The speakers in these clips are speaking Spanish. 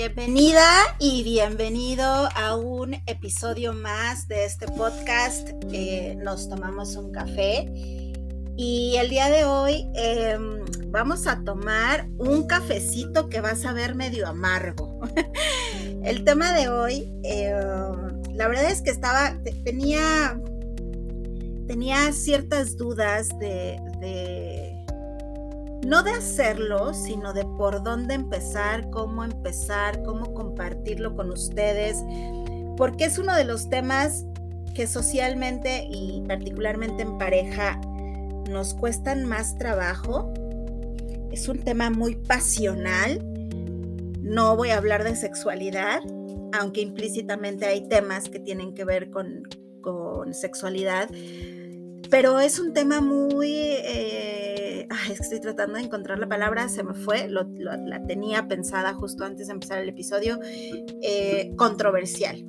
Bienvenida y bienvenido a un episodio más de este podcast. Eh, nos tomamos un café y el día de hoy em, vamos a tomar un cafecito que vas a ver medio amargo. el tema de hoy, em, la verdad es que estaba, tenía, tenía ciertas dudas de no de hacerlo, sino de por dónde empezar, cómo empezar, cómo compartirlo con ustedes, porque es uno de los temas que socialmente y particularmente en pareja nos cuestan más trabajo. Es un tema muy pasional. No voy a hablar de sexualidad, aunque implícitamente hay temas que tienen que ver con, sexualidad, pero es un tema muy... Eh, estoy tratando de encontrar la palabra, se me fue, la tenía pensada justo antes de empezar el episodio, eh, controversial.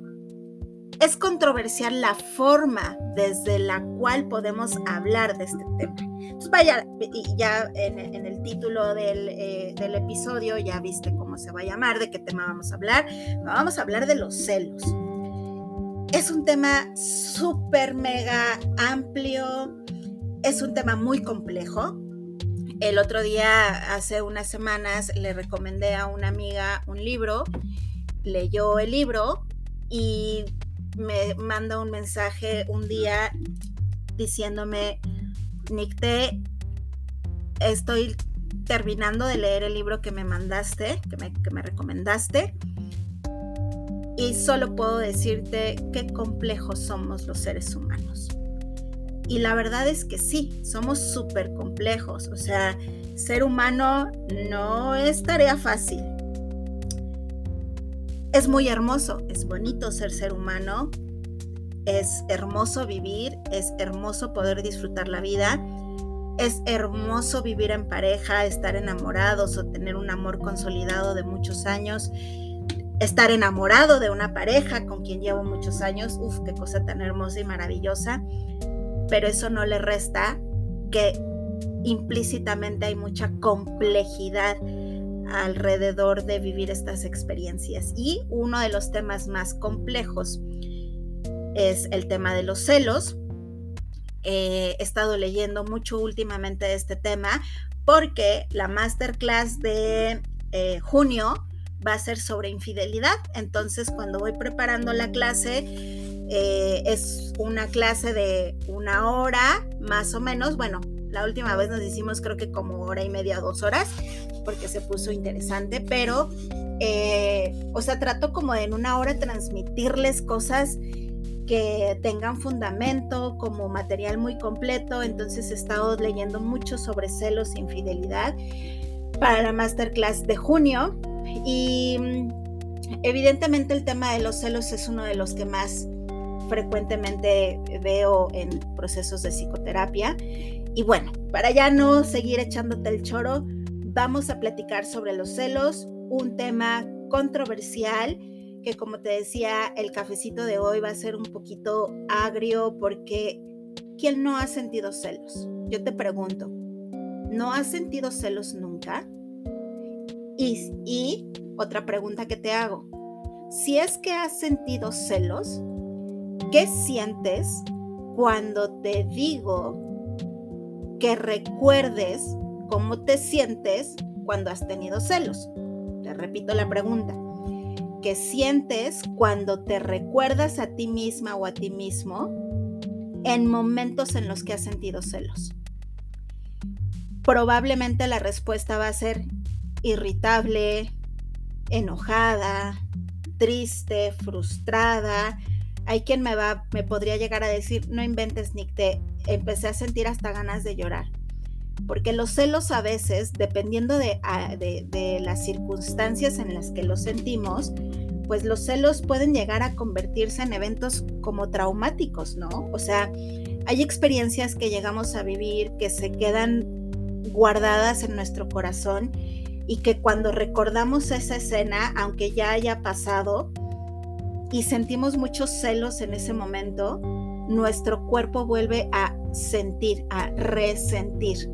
Es controversial la forma desde la cual podemos hablar de este tema. Entonces, vaya, ya en, el título del, eh, del episodio ya viste cómo se va a llamar, de qué tema vamos a hablar. Vamos a hablar de los celos. Es un tema súper, mega amplio, es un tema muy complejo, el otro día, hace unas semanas, le recomendé a una amiga un libro, leyó el libro y me manda un mensaje un día diciéndome, Nicté, estoy terminando de leer el libro que me mandaste, que me, que me recomendaste, y solo puedo decirte qué complejos somos los seres humanos. Y la verdad es que sí, somos súper complejos. O sea, ser humano no es tarea fácil. Es muy hermoso, es bonito ser ser humano, es hermoso vivir, es hermoso poder disfrutar la vida, es hermoso vivir en pareja, estar enamorados o tener un amor consolidado de muchos años, estar enamorado de una pareja con quien llevo muchos años, uf, qué cosa tan hermosa y maravillosa pero eso no le resta que implícitamente hay mucha complejidad alrededor de vivir estas experiencias. Y uno de los temas más complejos es el tema de los celos. he estado leyendo mucho últimamente este tema porque la masterclass de eh, junio va a ser sobre infidelidad. Entonces, cuando voy preparando la clase, eh, es una clase de una hora, más o menos. Bueno, la última vez nos hicimos creo que como hora y media, dos horas, porque se puso interesante, pero, eh, o sea, trato como en una hora transmitirles cosas que tengan fundamento, como material muy completo. Entonces he estado leyendo mucho sobre celos e infidelidad para la masterclass de junio. Y mm, evidentemente el tema de los celos es uno de los que más frecuentemente veo en procesos de psicoterapia. Y bueno, para ya no seguir echándote el choro, vamos a platicar sobre los celos, un tema controversial que como te decía, el cafecito de hoy va a ser un poquito agrio porque ¿quién no ha sentido celos? Yo te pregunto, ¿no has sentido celos nunca? Y, y otra pregunta que te hago, si es que has sentido celos, ¿Qué sientes cuando te digo que recuerdes cómo te sientes cuando has tenido celos? Te repito la pregunta. ¿Qué sientes cuando te recuerdas a ti misma o a ti mismo en momentos en los que has sentido celos? Probablemente la respuesta va a ser irritable, enojada, triste, frustrada, hay quien me va, me podría llegar a decir, no inventes, Nick, te empecé a sentir hasta ganas de llorar. Porque los celos a veces, dependiendo de, de las circunstancias en las que los sentimos, pues los celos pueden llegar a convertirse en eventos como traumáticos, ¿no? O sea, hay experiencias que llegamos a vivir que se quedan guardadas en nuestro corazón y que cuando recordamos esa escena, aunque ya haya pasado, y sentimos muchos celos en ese momento, nuestro cuerpo vuelve a sentir, a resentir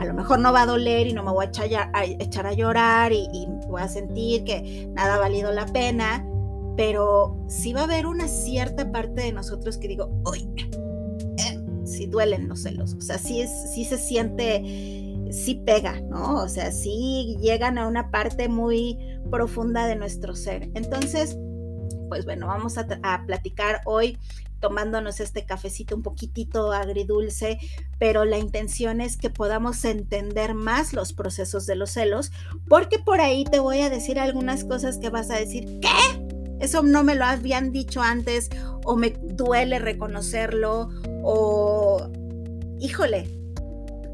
a lo mejor no va a doler y no me voy a echar a, llorar y, y, voy a sentir que nada ha valido la pena, pero sí va a haber una cierta parte de nosotros que digo, uy, eh, sí duelen los celos, o sea, sí, es, sí se siente, sí pega, ¿no? O sea, sí llegan a una parte muy profunda de nuestro ser. Entonces, pues bueno, vamos a, a platicar hoy tomándonos este cafecito un poquitito agridulce, pero la intención es que podamos entender más los procesos de los celos, porque por ahí te voy a decir algunas cosas que vas a decir, ¿qué? Eso no me lo habían dicho antes o me duele reconocerlo o, híjole,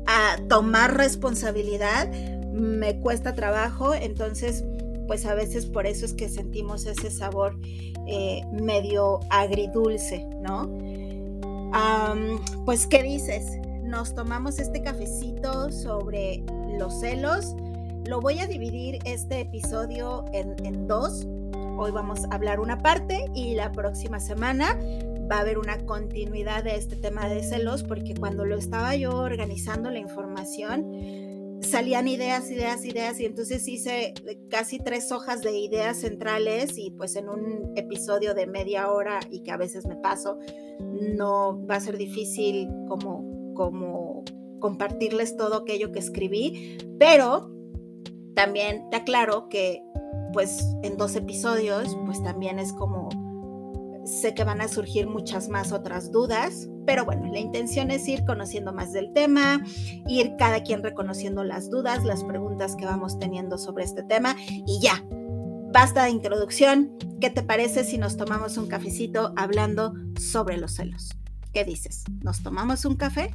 a tomar responsabilidad me cuesta trabajo, entonces pues a veces por eso es que sentimos ese sabor eh, medio agridulce, ¿no? pues, ¿qué dices? Nos tomamos este cafecito sobre los celos. Lo voy a dividir este episodio en, en dos. Hoy vamos a hablar una parte y la próxima semana va a haber una continuidad de este tema de celos porque cuando lo estaba yo organizando la información, salían ideas, ideas, ideas, y entonces hice casi tres hojas de ideas centrales y pues en un episodio de media hora y que a veces me paso, no va a ser difícil como, como compartirles todo aquello que escribí, pero también te aclaro que pues en dos episodios pues también es como sé que van a surgir muchas más otras dudas, pero bueno, la intención es ir conociendo más del tema, ir cada quien reconociendo las dudas, las preguntas que vamos teniendo sobre este tema y ya. Basta de introducción. ¿Qué te parece si nos tomamos un cafecito hablando sobre los celos? ¿Qué dices? ¿Nos tomamos un café?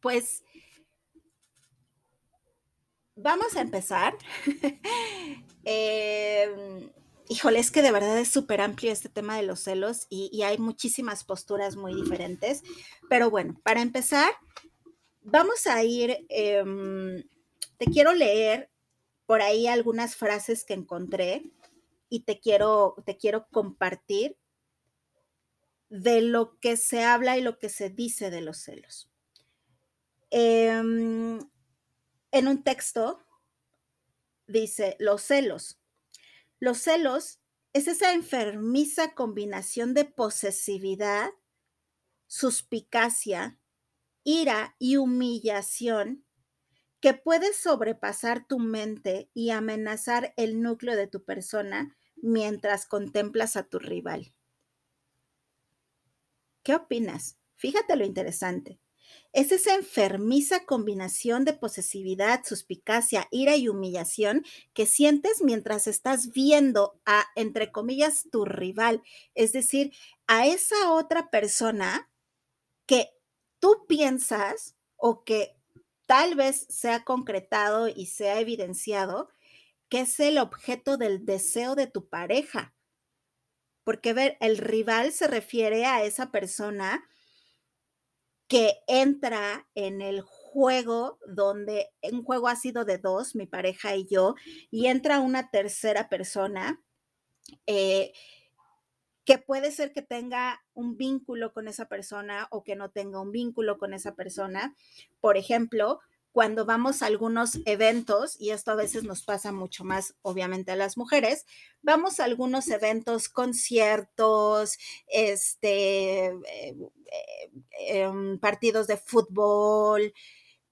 Pues vamos a empezar. eh, híjole, es que de verdad es súper amplio este tema de los celos y, hay muchísimas posturas muy diferentes. Pero bueno, para empezar, vamos a ir, em, te quiero leer por ahí algunas frases que encontré y te quiero, te quiero compartir de lo que se habla y lo que se dice de los celos. Em, en un texto dice, los celos los celos es esa enfermiza combinación de posesividad, suspicacia, ira y humillación que puede sobrepasar tu mente y amenazar el núcleo de tu persona mientras contemplas a tu rival. ¿Qué opinas? Fíjate lo interesante es esa enfermiza combinación de posesividad, suspicacia, ira y humillación que sientes mientras estás viendo a, entre comillas, tu rival, es decir, a esa otra persona que tú piensas o que tal vez se ha concretado y se ha evidenciado que es el objeto del deseo de tu pareja. Porque ver, el rival se refiere a esa persona que entra en el juego donde un juego ha sido de dos, mi pareja y yo, y entra una tercera persona eh, que puede ser que tenga un vínculo con esa persona o que no tenga un vínculo con esa persona. Por ejemplo, cuando vamos a algunos eventos, y esto a veces nos pasa mucho más, obviamente, a las mujeres, vamos a algunos eventos, conciertos, este, eh, eh, em, partidos de fútbol,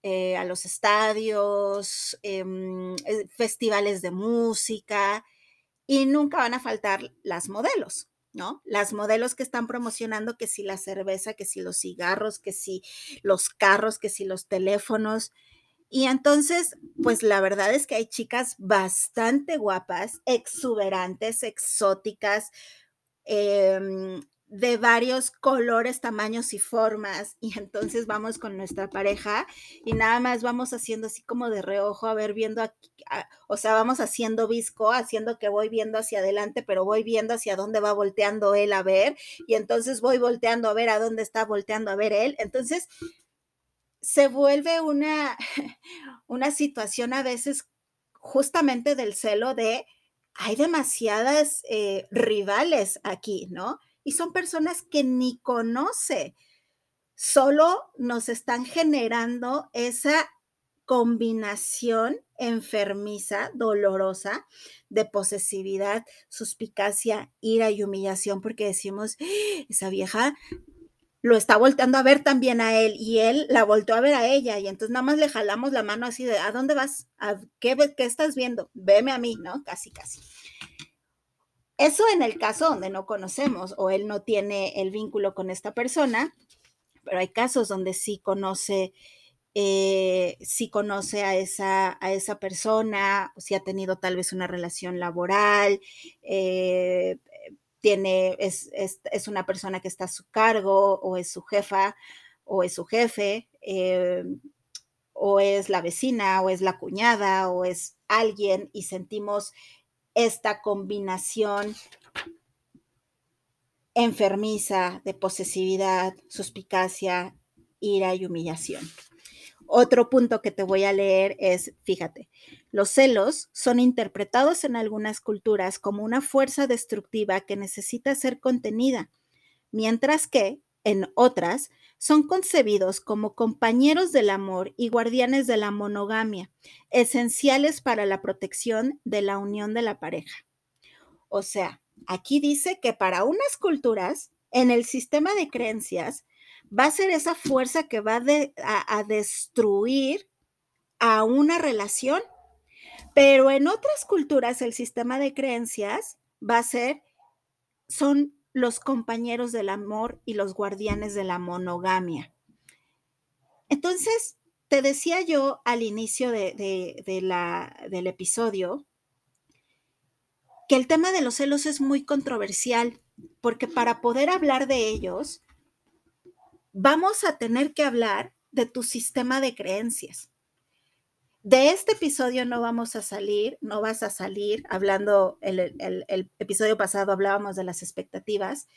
eh, a los estadios, em, festivales de música, y nunca van a faltar las modelos. ¿no? Las modelos que están promocionando que si la cerveza, que si los cigarros, que si los carros, que si los teléfonos. Y entonces, pues la verdad es que hay chicas bastante guapas, exuberantes, exóticas, em, de varios colores, tamaños y formas. Y entonces vamos con nuestra pareja y nada más vamos haciendo así como de reojo, a ver, viendo aquí, o sea, vamos haciendo visco, haciendo que voy viendo hacia adelante, pero voy viendo hacia dónde va volteando él a ver. Y entonces voy volteando a ver a dónde está volteando a ver él. Entonces se vuelve una, una situación a veces justamente del celo de hay demasiadas eh, rivales aquí, ¿no? y son personas que ni conoce, solo nos están generando esa combinación enfermiza, dolorosa, de posesividad, suspicacia, ira y humillación, porque decimos, ¡Ah! esa vieja lo está volteando a ver también a él y él la volteó a ver a ella y entonces nada más le jalamos la mano así de, ¿a dónde vas? ¿A qué, qué estás viendo? Veme a mí, ¿no? Casi, casi. Eso en el caso donde no conocemos o él no tiene el vínculo con esta persona, pero hay casos donde sí conoce, eh, sí conoce a esa, a esa persona, si ha tenido tal vez una relación laboral, eh, tiene, es, es, una persona que está a su cargo o es su jefa o es su jefe, eh, o es la vecina o es la cuñada o es alguien y sentimos esta combinación enfermiza de posesividad, suspicacia, ira y humillación. Otro punto que te voy a leer es, fíjate, los celos son interpretados en algunas culturas como una fuerza destructiva que necesita ser contenida, mientras que, en otras, son concebidos como compañeros del amor y guardianes de la monogamia, esenciales para la protección de la unión de la pareja. O sea, aquí dice que para unas culturas, en el sistema de creencias, va a ser esa fuerza que va a, destruir a una relación. Pero en otras culturas el sistema de creencias va a ser, son los compañeros del amor y los guardianes de la monogamia. Entonces, te decía yo al inicio de, del episodio que el tema de los celos es muy controversial, porque para poder hablar de ellos, vamos a tener que hablar de tu sistema de creencias. De este episodio no vamos a salir, no vas a salir hablando, el, el, episodio pasado hablábamos de las expectativas.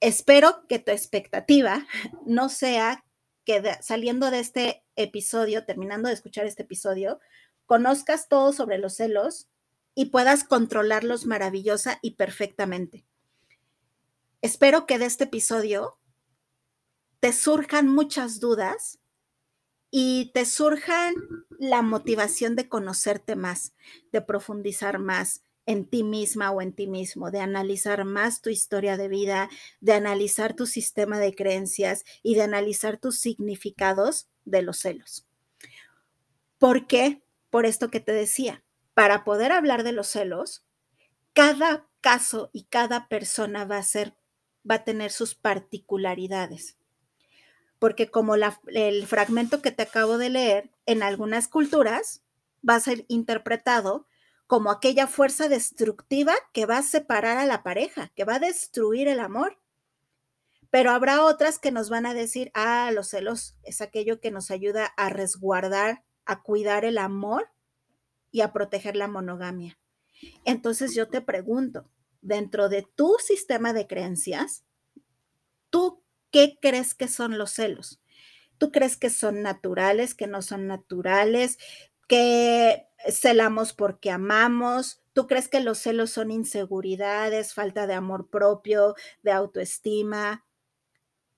Espero que tu expectativa no sea que saliendo de este episodio, terminando de escuchar este episodio, conozcas todo sobre los celos y puedas controlarlos maravillosa y perfectamente. Espero que de este episodio te surjan muchas dudas y te surjan la motivación de conocerte más, de profundizar más en ti misma o en ti mismo, de analizar más tu historia de vida, de analizar tu sistema de creencias y de analizar tus significados de los celos. ¿Por qué? Por esto que te decía, para poder hablar de los celos, cada caso y cada persona va a ser va a tener sus particularidades porque como el fragmento que te acabo de leer, en algunas culturas va a ser interpretado como aquella fuerza destructiva que va a separar a la pareja, que va a destruir el amor. Pero habrá otras que nos van a decir, ah, los celos es aquello que nos ayuda a resguardar, a cuidar el amor y a proteger la monogamia. Entonces yo te pregunto, dentro de tu sistema de creencias, ¿tú ¿qué crees que son los celos? ¿Tú crees que son naturales, que no son naturales, que celamos porque amamos? ¿Tú crees que los celos son inseguridades, falta de amor propio, de autoestima?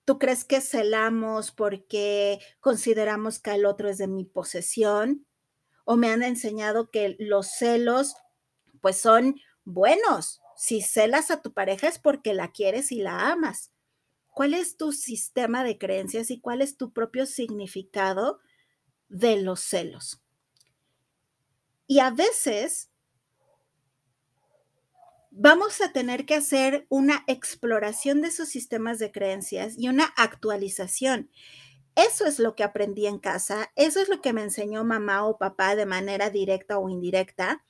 ¿Tú crees que celamos porque consideramos que el otro es de mi posesión? ¿O me han enseñado que los celos pues son buenos? Si celas a tu pareja es porque la quieres y la amas cuál es tu sistema de creencias y cuál es tu propio significado de los celos. Y a veces vamos a tener que hacer una exploración de esos sistemas de creencias y una actualización. Eso es lo que aprendí en casa, eso es lo que me enseñó mamá o papá de manera directa o indirecta.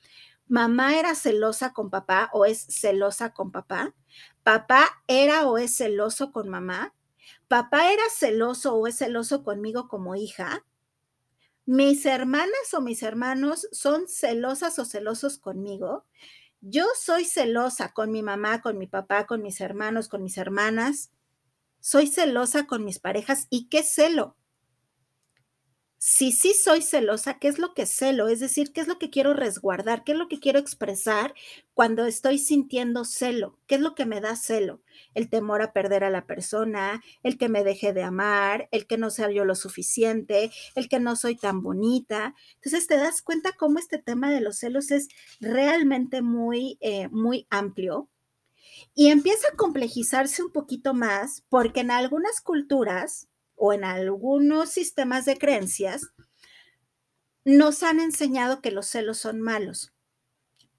Mamá era celosa con papá o es celosa con papá. Papá era o es celoso con mamá. Papá era celoso o es celoso conmigo como hija. Mis hermanas o mis hermanos son celosas o celosos conmigo. Yo soy celosa con mi mamá, con mi papá, con mis hermanos, con mis hermanas. Soy celosa con mis parejas. ¿Y qué celo? Si sí soy celosa, ¿qué es lo que celo? Es decir, ¿qué es lo que quiero resguardar? ¿Qué es lo que quiero expresar cuando estoy sintiendo celo? ¿Qué es lo que me da celo? El temor a perder a la persona, el que me deje de amar, el que no sea yo lo suficiente, el que no soy tan bonita. Entonces te das cuenta cómo este tema de los celos es realmente muy, eh, muy amplio. Y empieza a complejizarse un poquito más porque en algunas culturas, o en algunos sistemas de creencias, nos han enseñado que los celos son malos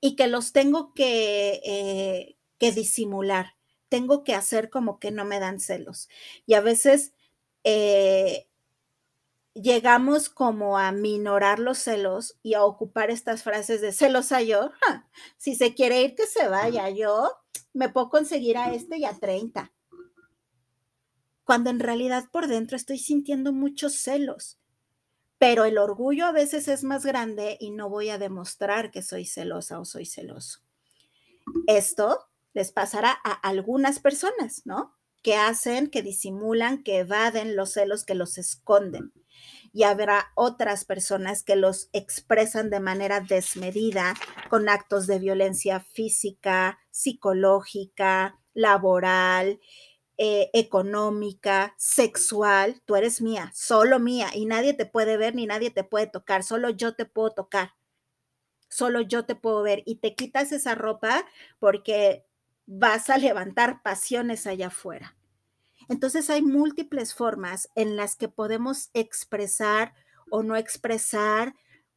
y que los tengo que, eh, que disimular, tengo que hacer como que no me dan celos. Y a veces eh, llegamos como a minorar los celos y a ocupar estas frases de celosa yo, si se quiere ir que se vaya, yo me puedo conseguir a este y a 30 cuando en realidad por dentro estoy sintiendo muchos celos. Pero el orgullo a veces es más grande y no voy a demostrar que soy celosa o soy celoso. Esto les pasará a algunas personas, ¿no? Que hacen, que disimulan, que evaden los celos, que los esconden. Y habrá otras personas que los expresan de manera desmedida con actos de violencia física, psicológica, laboral, eh, económica, sexual, tú eres mía, solo mía, y nadie te puede ver ni nadie te puede tocar, solo yo te puedo tocar, solo yo te puedo ver, y te quitas esa ropa porque vas a levantar pasiones allá afuera. Entonces hay múltiples formas en las que podemos expresar o no expresar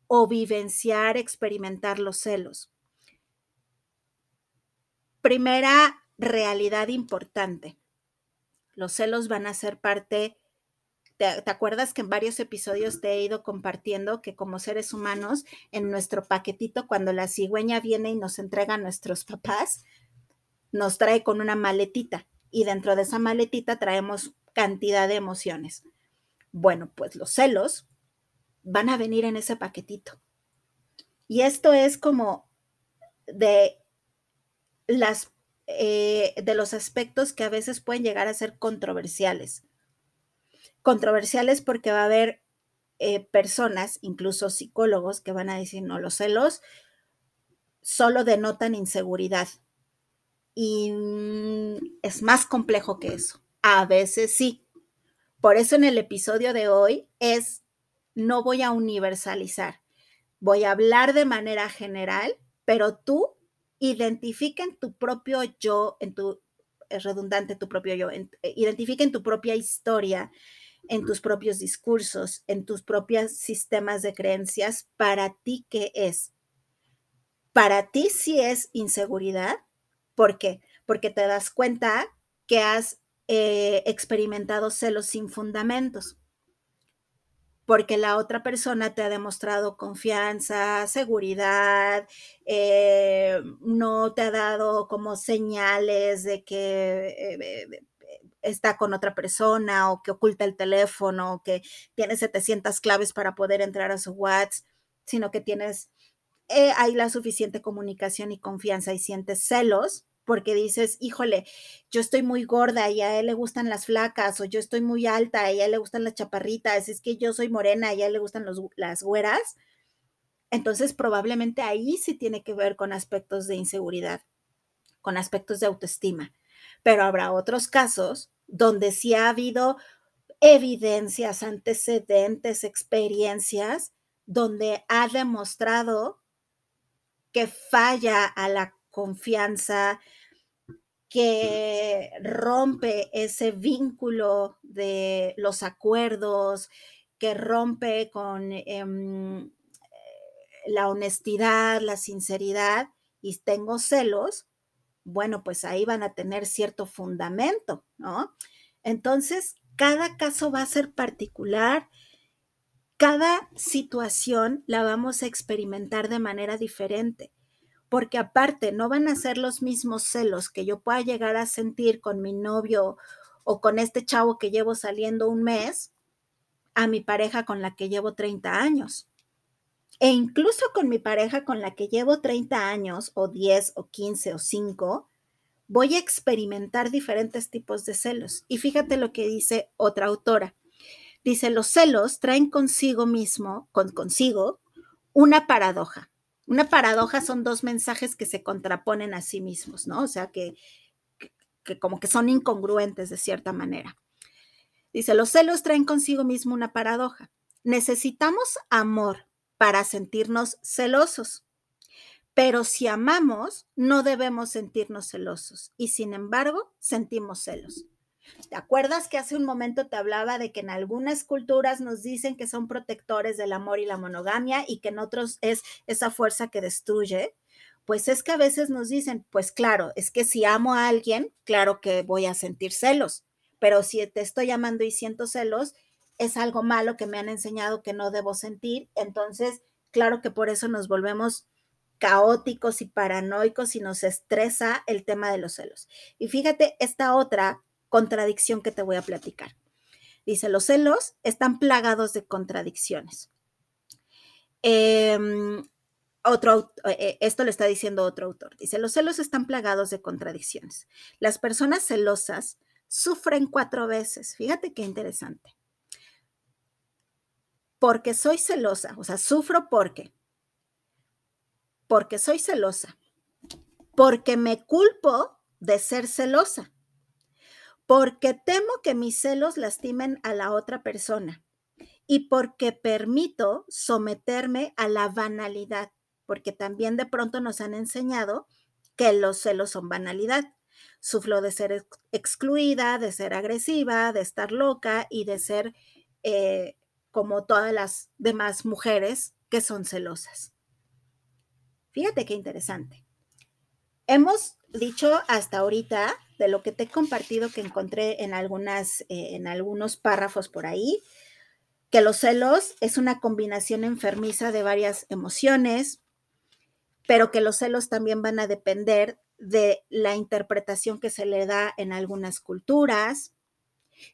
o vivenciar, experimentar los celos. Primera realidad importante. Los celos van a ser parte, te, acuerdas que en varios episodios te he ido compartiendo que como seres humanos, en nuestro paquetito, cuando la cigüeña viene y nos entrega a nuestros papás, nos trae con una maletita y dentro de esa maletita traemos cantidad de emociones. Bueno, pues los celos van a venir en ese paquetito. Y esto es como de las eh, de los aspectos que a veces pueden llegar a ser controversiales. Controversiales porque va a haber eh, personas, incluso psicólogos, que van a decir, no, los celos solo denotan inseguridad. Y mm, es más complejo que eso. A veces sí. Por eso en el episodio de hoy es, no voy a universalizar. Voy a hablar de manera general, pero tú identifiquen tu propio yo, en tu, es redundante tu propio yo, eh, identifiquen tu propia historia, en tus propios discursos, en tus propios sistemas de creencias, para ti qué es. Para ti sí es inseguridad. ¿Por qué? Porque te das cuenta que has eh, experimentado celos sin fundamentos porque la otra persona te ha demostrado confianza, seguridad, eh, no te ha dado como señales de que eh, está con otra persona o que oculta el teléfono o que tiene 700 claves para poder entrar a su WhatsApp, sino que tienes, eh, hay la suficiente comunicación y confianza y sientes celos porque dices, híjole, yo estoy muy gorda y a él le gustan las flacas, o yo estoy muy alta y a él le gustan las chaparritas, es que yo soy morena y a él le gustan las güeras. Entonces, probablemente ahí sí tiene que ver con aspectos de inseguridad, con aspectos de autoestima. Pero habrá otros casos donde sí ha habido evidencias, antecedentes, experiencias, donde ha demostrado que falla a la confianza, que rompe ese vínculo de los acuerdos, que rompe con em, la honestidad, la sinceridad y tengo celos, bueno, pues ahí van a tener cierto fundamento, ¿no? Entonces, cada caso va a ser particular, cada situación la vamos a experimentar de manera diferente porque aparte no van a ser los mismos celos que yo pueda llegar a sentir con mi novio o con este chavo que llevo saliendo un mes a mi pareja con la que llevo 30 años. E incluso con mi pareja con la que llevo 30 años o 10 o 15 o 5, voy a experimentar diferentes tipos de celos. Y fíjate lo que dice otra autora. Dice, los celos traen consigo mismo, con, consigo, una paradoja. Una paradoja son dos mensajes que se contraponen a sí mismos, ¿no? O sea, que, que como que son incongruentes de cierta manera. Dice, los celos traen consigo mismo una paradoja. Necesitamos amor para sentirnos celosos, pero si amamos, no debemos sentirnos celosos y sin embargo sentimos celos. ¿Te acuerdas que hace un momento te hablaba de que en algunas culturas nos dicen que son protectores del amor y la monogamia y que en otros es esa fuerza que destruye? Pues es que a veces nos dicen, pues claro, es que si amo a alguien, claro que voy a sentir celos, pero si te estoy amando y siento celos, es algo malo que me han enseñado que no debo sentir, entonces, claro que por eso nos volvemos caóticos y paranoicos y nos estresa el tema de los celos. Y fíjate esta otra contradicción que te voy a platicar. Dice, los celos están plagados de contradicciones. Em, otro, eh, esto lo está diciendo otro autor. Dice, los celos están plagados de contradicciones. Las personas celosas sufren cuatro veces. Fíjate qué interesante. Porque soy celosa, o sea, sufro porque. Porque soy celosa. Porque me culpo de ser celosa. Porque temo que mis celos lastimen a la otra persona. Y porque permito someterme a la banalidad porque también de pronto nos han enseñado que los celos son banalidad. Sufro de ser excluida, de ser agresiva, de estar loca y de ser eh, como todas las demás mujeres que son celosas. Fíjate qué interesante. Hemos dicho hasta ahorita de lo que te he compartido que encontré en algunas eh, en algunos párrafos por ahí que los celos es una combinación enfermiza de varias emociones, pero que los celos también van a depender de la interpretación que se le da en algunas culturas,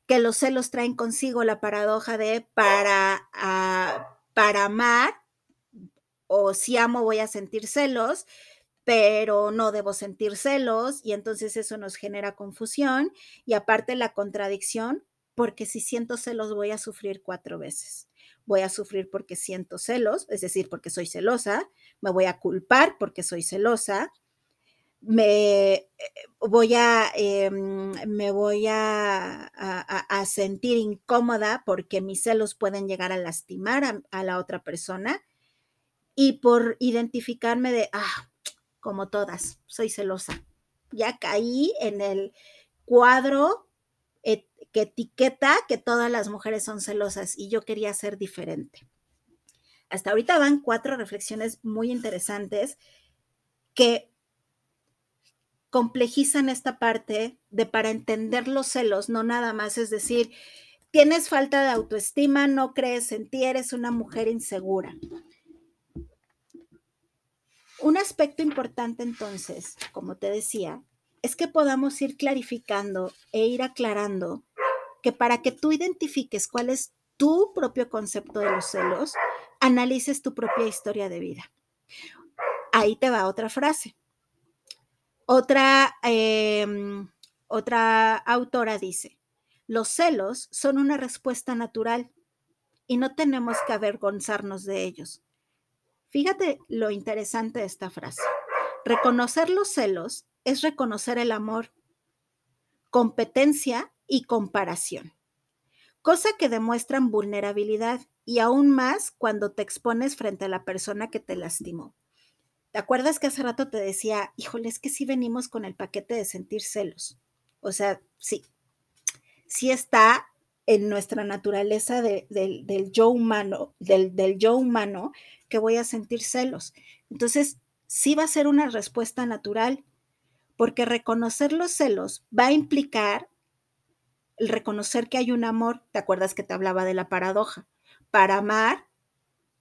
que los celos traen consigo la paradoja de para, para amar o si amo voy a sentir celos, pero no debo sentir celos y entonces eso nos genera confusión y aparte la contradicción, porque si siento celos voy a sufrir cuatro veces. Voy a sufrir porque siento celos, es decir, porque soy celosa, me voy a culpar porque soy celosa, me eh, voy a, em, me voy a, a, sentir incómoda porque mis celos pueden llegar a lastimar a, la otra persona y por identificarme de, ah, como todas, soy celosa. Ya caí en el cuadro que etiqueta que todas las mujeres son celosas y yo quería ser diferente. Hasta ahorita van cuatro reflexiones muy interesantes que complejizan esta parte de para entender los celos, no nada más es decir, tienes falta de autoestima, no crees en ti, eres una mujer insegura. Un aspecto importante entonces, como te decía, es que podamos ir clarificando e ir aclarando que para que tú identifiques cuál es tu propio concepto de los celos, analices tu propia historia de vida. Ahí te va otra frase. Otra, em, otra autora dice, los celos son una respuesta natural y no tenemos que avergonzarnos de ellos. Fíjate lo interesante de esta frase. Reconocer los celos es reconocer el amor, competencia y comparación, cosa que demuestran vulnerabilidad y aún más cuando te expones frente a la persona que te lastimó. ¿Te acuerdas que hace rato te decía, híjole, es que sí venimos con el paquete de sentir celos? O sea, sí, sí está en nuestra naturaleza del yo humano, del, del yo humano, que voy a sentir celos. Entonces, sí va a ser una respuesta natural, porque reconocer los celos va a implicar el reconocer que hay un amor, ¿te acuerdas que te hablaba de la paradoja? Para amar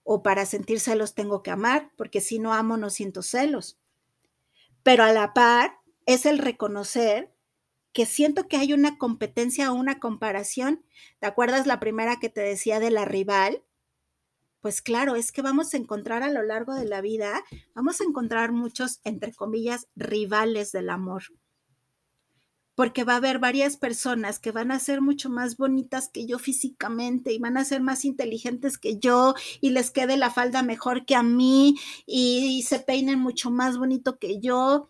o para sentir celos tengo que amar, porque si no amo no siento celos. Pero a la par es el reconocer que siento que hay una competencia o una comparación. ¿Te acuerdas la primera que te decía de la rival? Pues claro, es que vamos a encontrar a lo largo de la vida, vamos a encontrar muchos, entre comillas, rivales del amor porque va a haber varias personas que van a ser mucho más bonitas que yo físicamente y van a ser más inteligentes que yo y les quede la falda mejor que a mí y, se peinen mucho más bonito que yo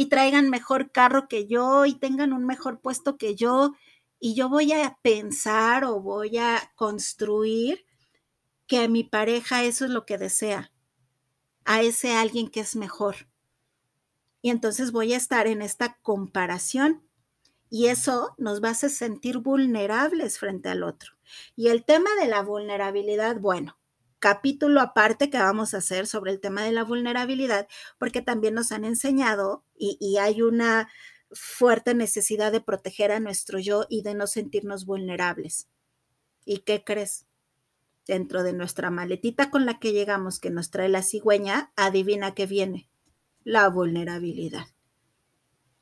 y traigan mejor carro que yo y tengan un mejor puesto que yo y yo voy a pensar o voy a construir que a mi pareja eso es lo que desea, a ese alguien que es mejor. Y entonces voy a estar en esta comparación y eso nos va a hacer sentir vulnerables frente al otro. Y el tema de la vulnerabilidad, bueno, capítulo aparte que vamos a hacer sobre el tema de la vulnerabilidad, porque también nos han enseñado y, hay una fuerte necesidad de proteger a nuestro yo y de no sentirnos vulnerables. ¿Y qué crees? Dentro de nuestra maletita con la que llegamos, que nos trae la cigüeña, adivina qué viene. La vulnerabilidad.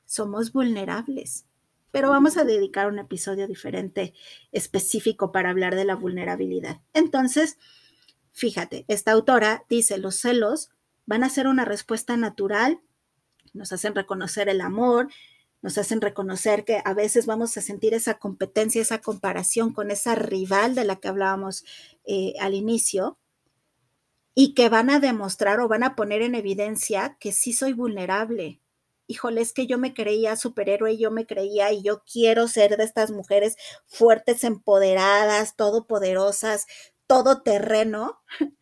Somos vulnerables pero vamos a dedicar un episodio diferente específico para hablar de la vulnerabilidad. Entonces, fíjate, esta autora dice, los celos van a ser una respuesta natural, nos hacen reconocer el amor, nos hacen reconocer que a veces vamos a sentir esa competencia, esa comparación con esa rival de la que hablábamos eh, al inicio, y que van a demostrar o van a poner en evidencia que sí soy vulnerable, híjole, es que yo me creía superhéroe yo me creía y yo quiero ser de estas mujeres fuertes, empoderadas, todopoderosas, todoterreno,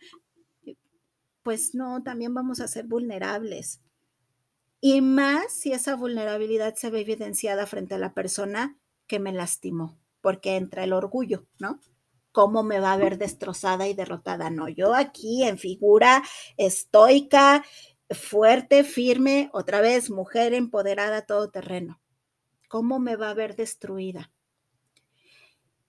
pues no, también vamos a ser vulnerables. Y más si esa vulnerabilidad se ve evidenciada frente a la persona que me lastimó, porque entra el orgullo, ¿no? ¿Cómo me va a ver destrozada y derrotada? No, yo aquí en figura estoica, fuerte, firme, otra vez, mujer empoderada, todoterreno. ¿Cómo me va a ver destruida?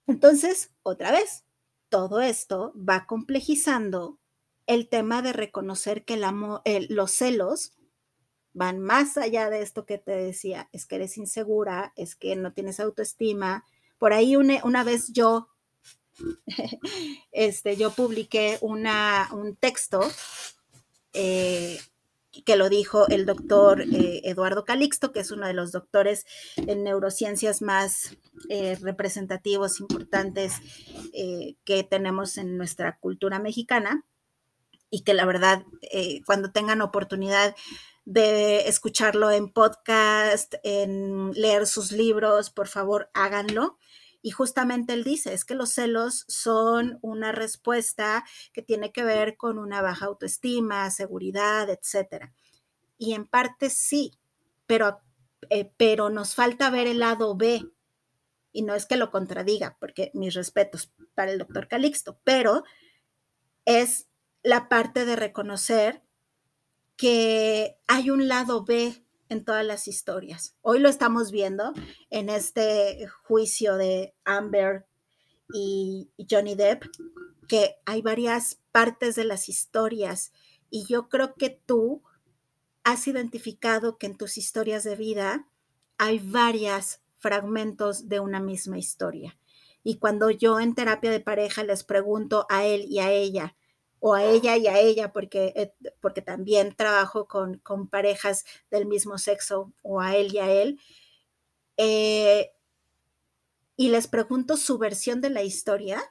Entonces, otra vez, todo esto va complejizando el tema de reconocer que los celos van más allá de esto que te decía, es que eres insegura, es que no tienes autoestima. Por ahí una, una vez yo, este, yo publiqué una, un texto eh, que lo dijo el doctor eh, Eduardo Calixto, que es uno de los doctores en neurociencias más eh, representativos, importantes eh, que tenemos en nuestra cultura mexicana, y que la verdad, cuando tengan oportunidad de escucharlo en podcast, en leer sus libros, por favor, háganlo. Y justamente él dice, es que los celos son una respuesta que tiene que ver con una baja autoestima, seguridad, etc. Y en parte sí, pero, eh, pero nos falta ver el lado B. Y no es que lo contradiga, porque mis respetos para el doctor Calixto, pero es la parte de reconocer que hay un lado B en todas las historias. Hoy lo estamos viendo en este juicio de Amber y Johnny Depp, que hay varias partes de las historias y yo creo que tú has identificado que en tus historias de vida hay varios fragmentos de una misma historia. Y cuando yo en terapia de pareja les pregunto a él y a ella, o a ella y a ella, porque, eh, porque también trabajo con, con, parejas del mismo sexo, o a él y a él, eh, y les pregunto su versión de la historia,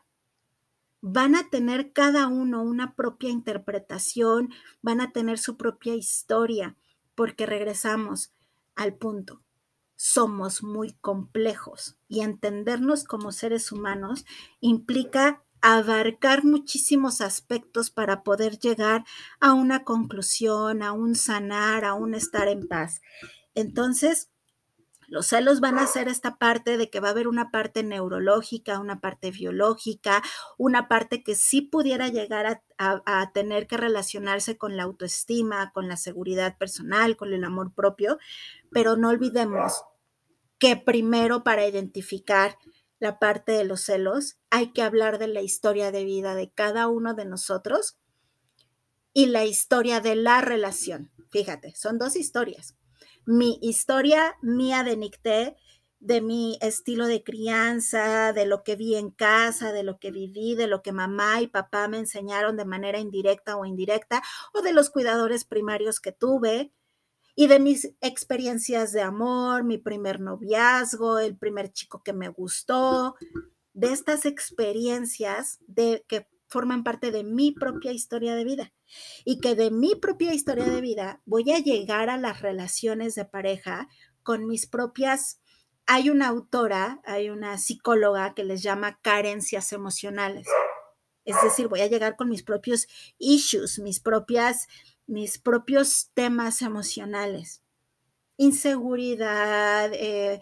van a tener cada uno una propia interpretación, van a tener su propia historia, porque regresamos al punto. Somos muy complejos y entendernos como seres humanos implica abarcar muchísimos aspectos para poder llegar a una conclusión, a un sanar, a un estar en paz. Entonces, los celos van a ser esta parte de que va a haber una parte neurológica, una parte biológica, una parte que sí pudiera llegar a, tener que relacionarse con la autoestima, con la seguridad personal, con el amor propio, pero no olvidemos que primero para identificar la parte de los celos, hay que hablar de la historia de vida de cada uno de nosotros y la historia de la relación. Fíjate, son dos historias. Mi historia mía de Nicté, de mi estilo de crianza, de lo que vi en casa, de lo que viví, de lo que mamá y papá me enseñaron de manera indirecta o indirecta, o de los cuidadores primarios que tuve, y de mis experiencias de amor, mi primer noviazgo, el primer chico que me gustó, de estas experiencias de que forman parte de mi propia historia de vida y que de mi propia historia de vida voy a llegar a las relaciones de pareja con mis propias hay una autora, hay una psicóloga que les llama carencias emocionales. Es decir, voy a llegar con mis propios issues, mis propias mis propios temas emocionales inseguridad, eh,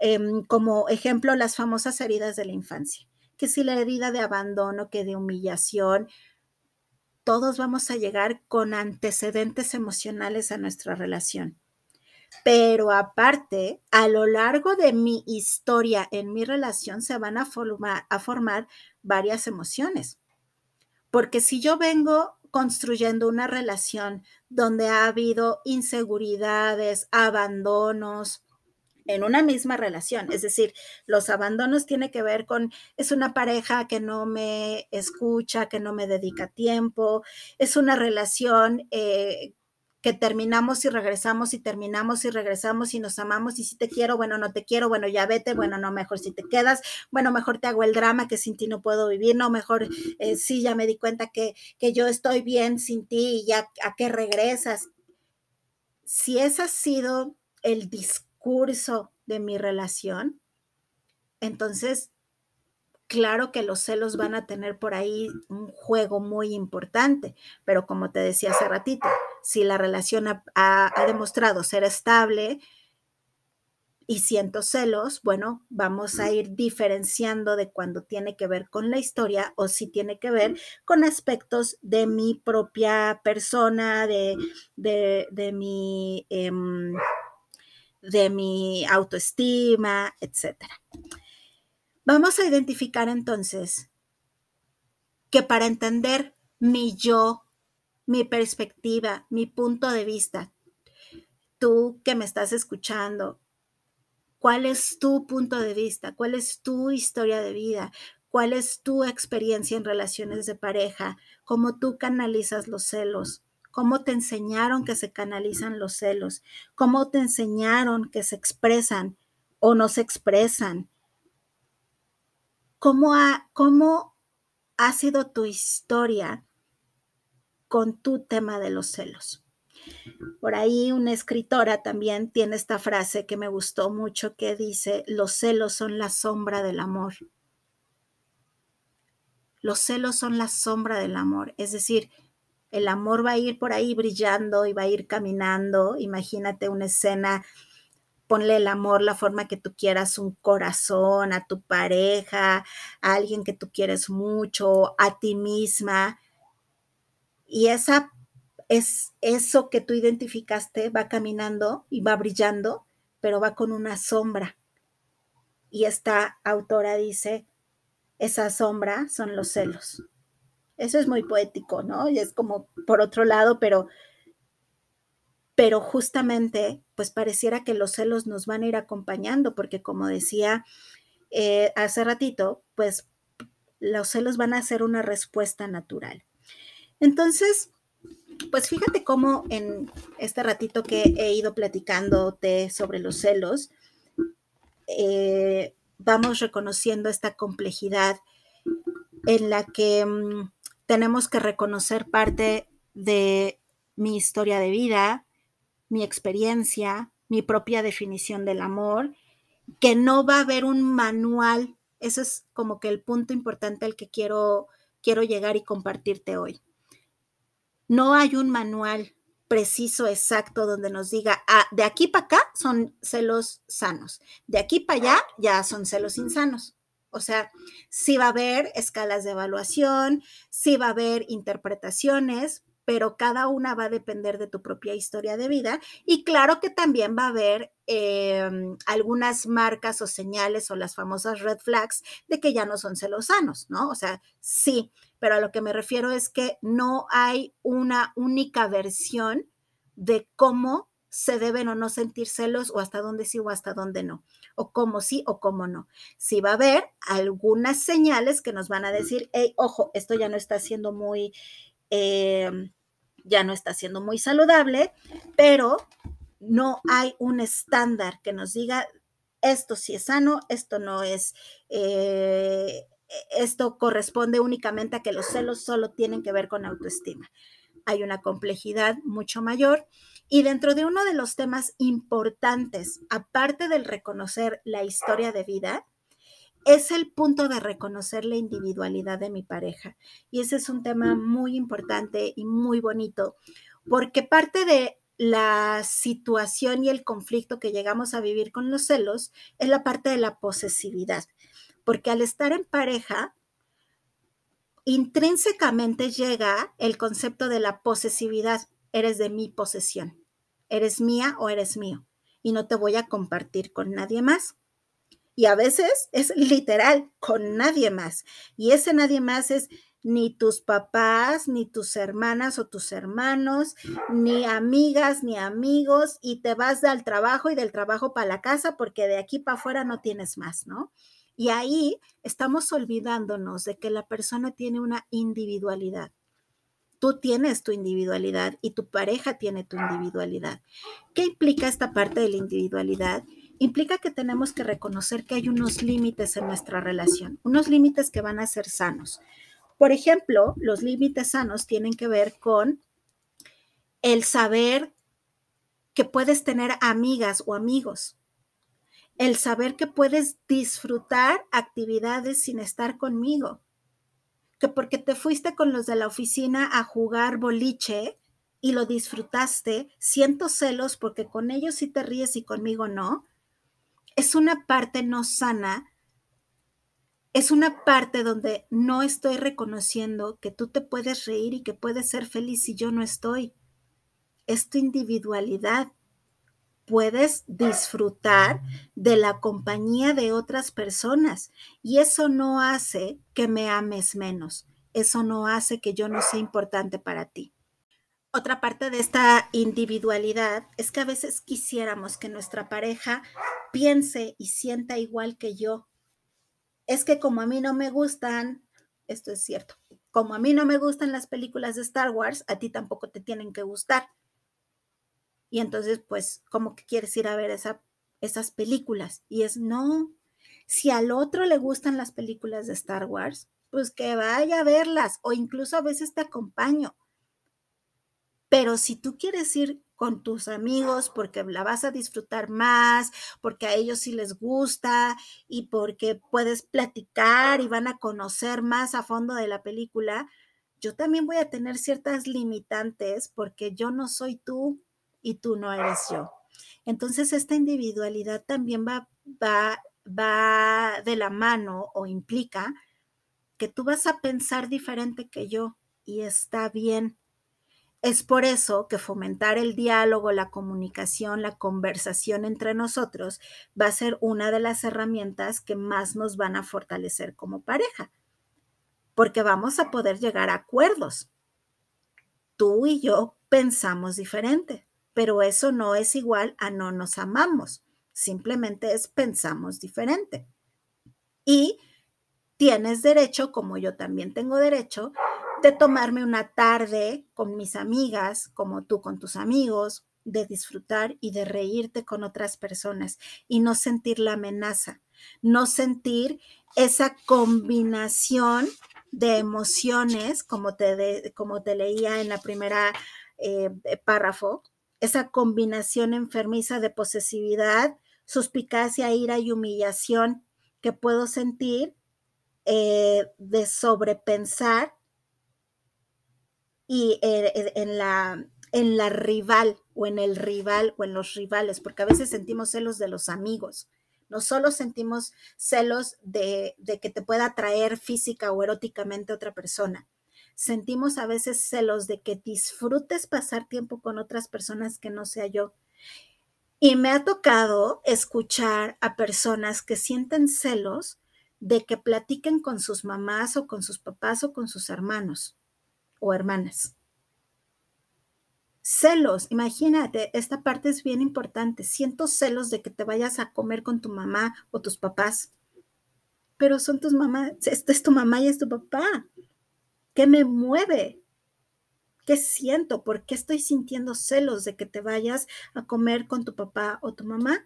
em, como ejemplo las famosas heridas de la infancia, que si la herida de abandono, que de humillación, todos vamos a llegar con antecedentes emocionales a nuestra relación. Pero aparte, a lo largo de mi historia en mi relación se van a formar, a formar varias emociones. Porque si yo vengo construyendo una relación donde ha habido inseguridades, abandonos, en una misma relación. Es decir, los abandonos tiene que ver con, es una pareja que no me escucha, que no me dedica tiempo, es una relación eh, que terminamos y regresamos y terminamos y regresamos y nos amamos y si te quiero, bueno, no te quiero, bueno, ya vete, bueno, no, mejor si te quedas, bueno, mejor te hago el drama que sin ti no puedo vivir, no, mejor eh, sí, ya me di cuenta que, que yo estoy bien sin ti y ya a qué regresas. Si ese ha sido el discurso de mi relación, entonces claro que los celos van a tener por ahí un juego muy importante, pero como te decía hace ratito, si la relación ha, demostrado ser estable y siento celos, bueno, vamos a ir diferenciando de cuando tiene que ver con la historia o si tiene que ver con aspectos de mi propia persona, de, de, mi... Em, de mi autoestima, etcétera. Vamos a identificar entonces que para entender mi yo, mi perspectiva, mi punto de vista, tú que me estás escuchando, ¿cuál es tu punto de vista? ¿Cuál es tu historia de vida? ¿Cuál es tu experiencia en relaciones de pareja? ¿Cómo tú canalizas los celos? ¿Cómo te enseñaron que se canalizan los celos? ¿Cómo te enseñaron que se expresan o no se expresan? ¿Cómo ha, cómo ha sido tu historia con tu tema de los celos? Por ahí una escritora también tiene esta frase que me gustó mucho que dice, los celos son la sombra del amor. Los celos son la sombra del amor, es decir, el amor va a ir por ahí brillando y va a ir caminando. Imagínate una escena ponle el amor, la forma que tú quieras, un corazón, a tu pareja, a alguien que tú quieres mucho, a ti misma. Y esa es eso que tú identificaste, va caminando y va brillando, pero va con una sombra. Y esta autora dice, esa sombra son los celos. Eso es muy poético, ¿no? Y es como por otro lado, pero pero justamente, pues pareciera que los celos nos van a ir acompañando, porque como decía eh, hace ratito, pues los celos van a ser una respuesta natural. Entonces, pues fíjate cómo en este ratito que he ido platicándote sobre los celos, eh, vamos reconociendo esta complejidad en la que mm, tenemos que reconocer parte de mi historia de vida, mi experiencia, mi propia definición del amor, que no va a haber un manual. Ese es como que el punto importante al que quiero, quiero llegar y compartirte hoy. No hay un manual preciso, exacto, donde nos diga, ah, de aquí para acá son celos sanos, de aquí para allá ya son celos insanos. O sea, sí va a haber escalas de evaluación, sí va a haber interpretaciones, pero cada una va a depender de tu propia historia de vida y claro que también va a haber em, algunas marcas o señales o las famosas red flags de que ya no son celosanos, ¿no? O sea, sí, pero a lo que me refiero es que no hay una única versión de cómo se deben o no sentir celos o hasta dónde sí o hasta dónde no, o cómo sí o cómo no. Sí va a haber algunas señales que nos van a decir, hey, ojo, esto ya no está siendo muy... Em, ya no está siendo muy saludable, pero no hay un estándar que nos diga esto sí es sano, esto no es, eh, esto corresponde únicamente a que los celos solo tienen que ver con autoestima. Hay una complejidad mucho mayor y dentro de uno de los temas importantes, aparte del reconocer la historia de vida, es el punto de reconocer la individualidad de mi pareja. Y ese es un tema muy importante y muy bonito, porque parte de la situación y el conflicto que llegamos a vivir con los celos es la parte de la posesividad, porque al estar en pareja, intrínsecamente llega el concepto de la posesividad, eres de mi posesión, eres mía o eres mío, y no te voy a compartir con nadie más. Y a veces es literal, con nadie más. Y ese nadie más es ni tus papás, ni tus hermanas o tus hermanos, ni amigas, ni amigos, y te vas al trabajo y del trabajo para la casa porque de aquí para afuera no tienes más, ¿no? Y ahí estamos olvidándonos de que la persona tiene una individualidad. Tú tienes tu individualidad y tu pareja tiene tu individualidad. ¿Qué implica esta parte de la individualidad? Implica que tenemos que reconocer que hay unos límites en nuestra relación, unos límites que van a ser sanos. Por ejemplo, los límites sanos tienen que ver con el saber que puedes tener amigas o amigos, el saber que puedes disfrutar actividades sin estar conmigo, que porque te fuiste con los de la oficina a jugar boliche y lo disfrutaste, siento celos porque con ellos sí te ríes y conmigo no, es una parte no sana es una parte donde no estoy reconociendo que tú te puedes reír y que puedes ser feliz si yo no estoy. Es tu individualidad. Puedes disfrutar de la compañía de otras personas y eso no hace que me ames menos. Eso no hace que yo no sea importante para ti. Otra parte de esta individualidad es que a veces quisiéramos que nuestra pareja piense y sienta igual que yo, es que como a mí no me gustan, esto es cierto, como a mí no me gustan las películas de Star Wars, a ti tampoco te tienen que gustar. Y entonces, pues, ¿cómo que quieres ir a ver esas películas? Y es, no, si al otro le gustan las películas de Star Wars, pues que vaya a verlas o incluso a veces te acompaño. Pero si tú quieres ir con tus amigos porque la vas a disfrutar más, porque a ellos sí les gusta y porque puedes platicar y van a conocer más a fondo de la película, yo también voy a tener ciertas limitantes porque yo no soy tú y tú no eres yo. Entonces, esta individualidad también va, va, va de la mano o implica que tú vas a pensar diferente que yo y está bien es por eso que fomentar el diálogo, la comunicación, la conversación entre nosotros va a ser una de las herramientas que más nos van a fortalecer como pareja, porque vamos a poder llegar a acuerdos. Tú y yo pensamos diferente, pero eso no es igual a no nos amamos, simplemente es pensamos diferente. Y tienes derecho, como yo también tengo derecho, de tomarme una tarde con mis amigas, como tú con tus amigos, de disfrutar y de reírte con otras personas y no sentir la amenaza, no sentir esa combinación de emociones, como te, como te leía en la primera eh, párrafo, esa combinación enfermiza de posesividad, suspicacia, ira y humillación que puedo sentir eh, de sobrepensar y en, la, en la rival o en el rival o en los rivales, porque a veces sentimos celos de los amigos. No solo sentimos celos de, de que te pueda atraer física o eróticamente otra persona. Sentimos a veces celos de que disfrutes pasar tiempo con otras personas que no sea yo. Y me ha tocado escuchar a personas que sienten celos de que platiquen con sus mamás o con sus papás o con sus hermanos o hermanas. Celos, imagínate, esta parte es bien importante. Siento celos de que te vayas a comer con tu mamá o tus papás, pero son tus mamás, esta es tu mamá y es tu papá. ¿Qué me mueve? ¿Qué siento? ¿Por qué estoy sintiendo celos de que te vayas a comer con tu papá o tu mamá?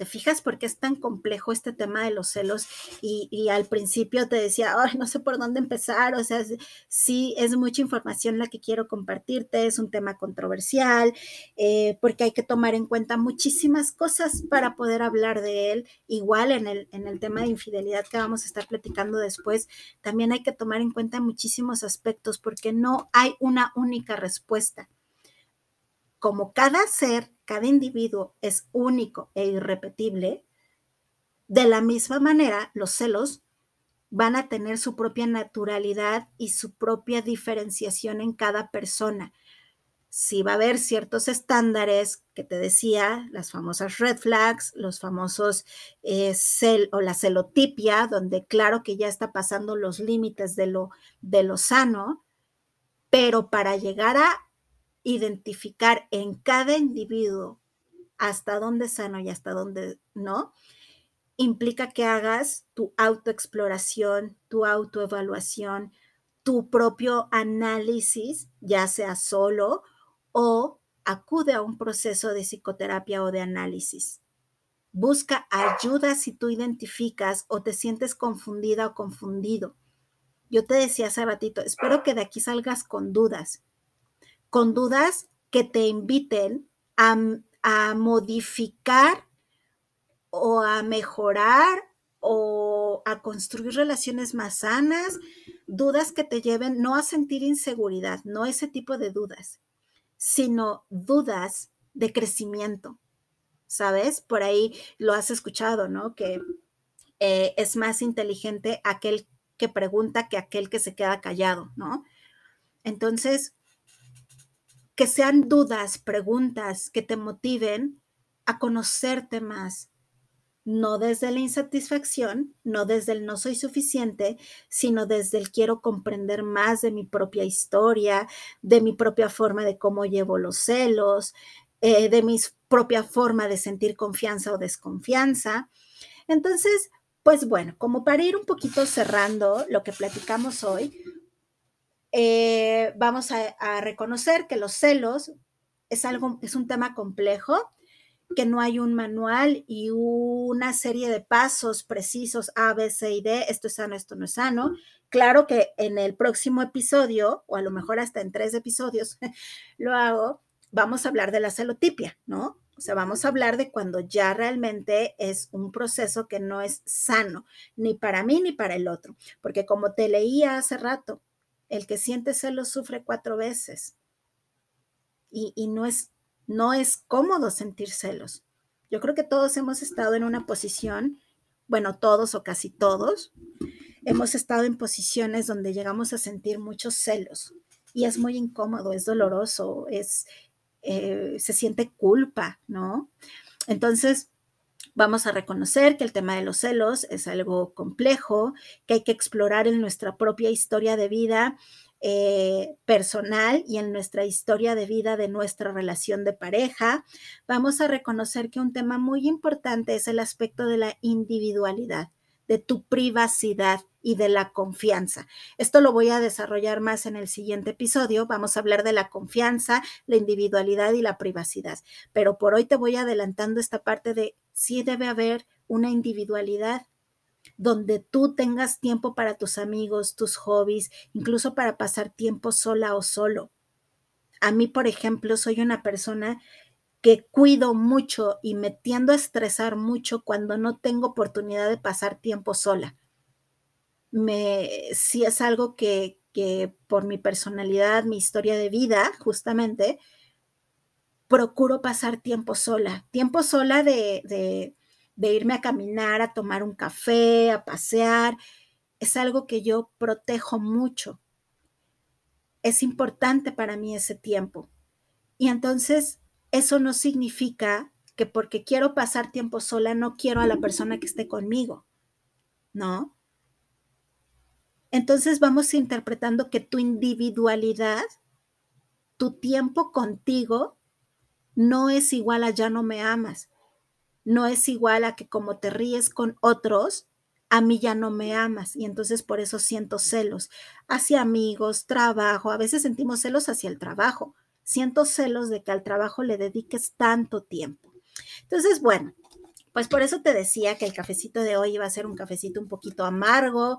¿Te fijas por qué es tan complejo este tema de los celos? Y, al principio te decía, ay, no sé por dónde empezar, o sea, sí, es mucha información la que quiero compartirte, es un tema controversial, eh, porque hay que tomar en cuenta muchísimas cosas para poder hablar de él. Igual en el, en el tema de infidelidad que vamos a estar platicando después, también hay que tomar en cuenta muchísimos aspectos, porque no hay una única respuesta. Como cada ser cada individuo es único e irrepetible, de la misma manera los celos van a tener su propia naturalidad y su propia diferenciación en cada persona. Si va a haber ciertos estándares que te decía, las famosas red flags, los famosos eh, cel o la celotipia, donde claro que ya está pasando los límites de lo, de lo sano, pero para llegar a identificar en cada individuo hasta dónde sano y hasta dónde no, implica que hagas tu autoexploración, tu autoevaluación, tu propio análisis, ya sea solo o acude a un proceso de psicoterapia o de análisis. Busca ayuda si tú identificas o te sientes confundida o confundido. Yo te decía hace ratito, espero que de aquí salgas con dudas con dudas que te inviten a, modificar o a mejorar o a construir relaciones más sanas, dudas que te lleven no a sentir inseguridad, no ese tipo de dudas, sino dudas de crecimiento, ¿sabes? Por ahí lo has escuchado, ¿no? Que eh, es más inteligente aquel que pregunta que aquel que se queda callado, ¿no? Entonces, que sean dudas, preguntas que te motiven a conocerte más, no desde la insatisfacción, no desde el no soy suficiente, sino desde el quiero comprender más de mi propia historia, de mi propia forma de cómo llevo los celos, eh, de mi propia forma de sentir confianza o desconfianza. Entonces, pues bueno, como para ir un poquito cerrando lo que platicamos hoy, eh, vamos a, reconocer que los celos es algo, es un tema complejo, que no hay un manual y una serie de pasos precisos A, B, C y D, esto es sano, esto no es sano. Claro que en el próximo episodio, o a lo mejor hasta en tres episodios, lo hago, vamos a hablar de la celotipia, ¿no? O sea, vamos a hablar de cuando ya realmente es un proceso que no es sano, ni para mí ni para el otro. Porque como te leía hace rato, el que siente celos sufre cuatro veces. Y, no, es, no es cómodo sentir celos. Yo creo que todos hemos estado en una posición, bueno, todos o casi todos, hemos estado en posiciones donde llegamos a sentir muchos celos. Y es muy incómodo, es doloroso, es, eh, se siente culpa, ¿no? Entonces, Vamos a reconocer que el tema de los celos es algo complejo, que hay que explorar en nuestra propia historia de vida eh, personal y en nuestra historia de vida de nuestra relación de pareja. Vamos a reconocer que un tema muy importante es el aspecto de la individualidad, de tu privacidad y de la confianza. Esto lo voy a desarrollar más en el siguiente episodio. Vamos a hablar de la confianza, la individualidad y la privacidad. Pero por hoy te voy adelantando esta parte de sí debe haber una individualidad donde tú tengas tiempo para tus amigos, tus hobbies, incluso para pasar tiempo sola o solo. A mí, por ejemplo, soy una persona que cuido mucho y me tiendo a estresar mucho cuando no tengo oportunidad de pasar tiempo sola. Me, sí es algo que, que por mi personalidad, mi historia de vida, justamente, procuro pasar tiempo sola, tiempo sola de, irme a caminar, a tomar un café, a pasear. Es algo que yo protejo mucho. Es importante para mí ese tiempo. Y entonces eso no significa que porque quiero pasar tiempo sola no quiero a la persona que esté conmigo, ¿no? Entonces vamos interpretando que tu individualidad, tu tiempo contigo, no es igual a ya no me amas. No es igual a que como te ríes con otros, a mí ya no me amas y entonces por eso siento celos hacia amigos, trabajo, a veces sentimos celos hacia el trabajo, siento celos de que al trabajo le dediques tanto tiempo. Entonces, bueno, pues por eso te decía que el cafecito de hoy iba a ser un cafecito un poquito amargo,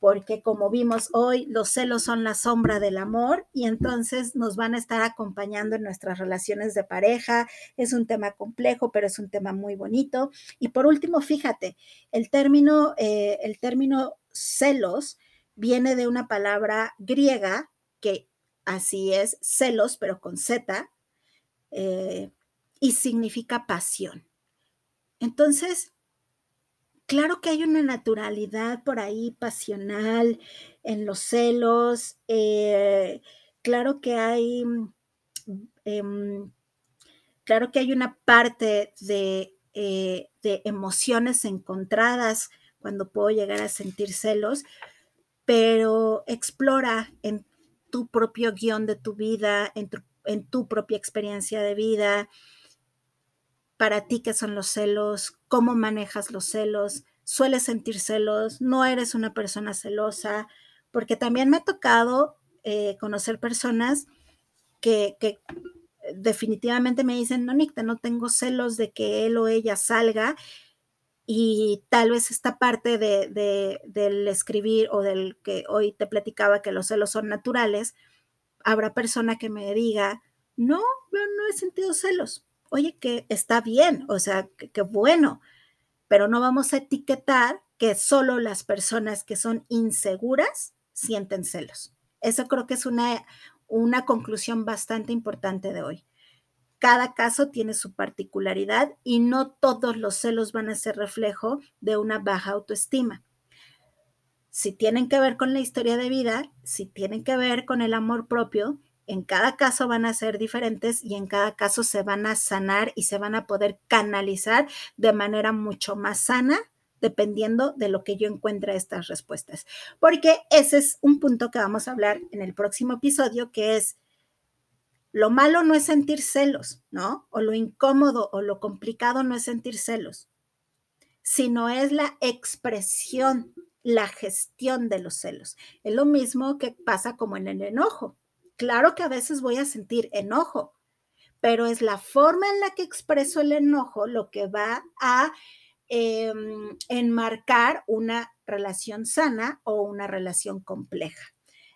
porque como vimos hoy, los celos son la sombra del amor y entonces nos van a estar acompañando en nuestras relaciones de pareja. Es un tema complejo, pero es un tema muy bonito. Y por último, fíjate, el término, eh, el término celos viene de una palabra griega que así es, celos, pero con Z, eh, y significa pasión. Entonces, claro que hay una naturalidad por ahí pasional en los celos, eh, claro que hay, mm, em, claro que hay una parte de, eh, de emociones encontradas cuando puedo llegar a sentir celos, pero explora en tu propio guion de tu vida, en tu, en tu propia experiencia de vida, para ti qué son los celos, cómo manejas los celos, sueles sentir celos, no eres una persona celosa, porque también me ha tocado eh, conocer personas que, definitivamente me dicen, no, Nick, no tengo celos de que él o ella salga y tal vez esta parte de, del escribir o del que hoy te platicaba que los celos son naturales, habrá persona que me diga, no, yo no he sentido celos oye, que está bien, o sea, que, bueno, pero no vamos a etiquetar que solo las personas que son inseguras sienten celos. Eso creo que es una, una conclusión bastante importante de hoy. Cada caso tiene su particularidad y no todos los celos van a ser reflejo de una baja autoestima. Si tienen que ver con la historia de vida, si tienen que ver con el amor propio, en cada caso van a ser diferentes y en cada caso se van a sanar y se van a poder canalizar de manera mucho más sana dependiendo de lo que yo encuentre estas respuestas. Porque ese es un punto que vamos a hablar en el próximo episodio, que es lo malo no es sentir celos, ¿no? O lo incómodo o lo complicado no es sentir celos, sino es la expresión, la gestión de los celos. Es lo mismo que pasa como en el enojo. Claro que a veces voy a sentir enojo, pero es la forma en la que expreso el enojo lo que va a em, enmarcar una relación sana o una relación compleja.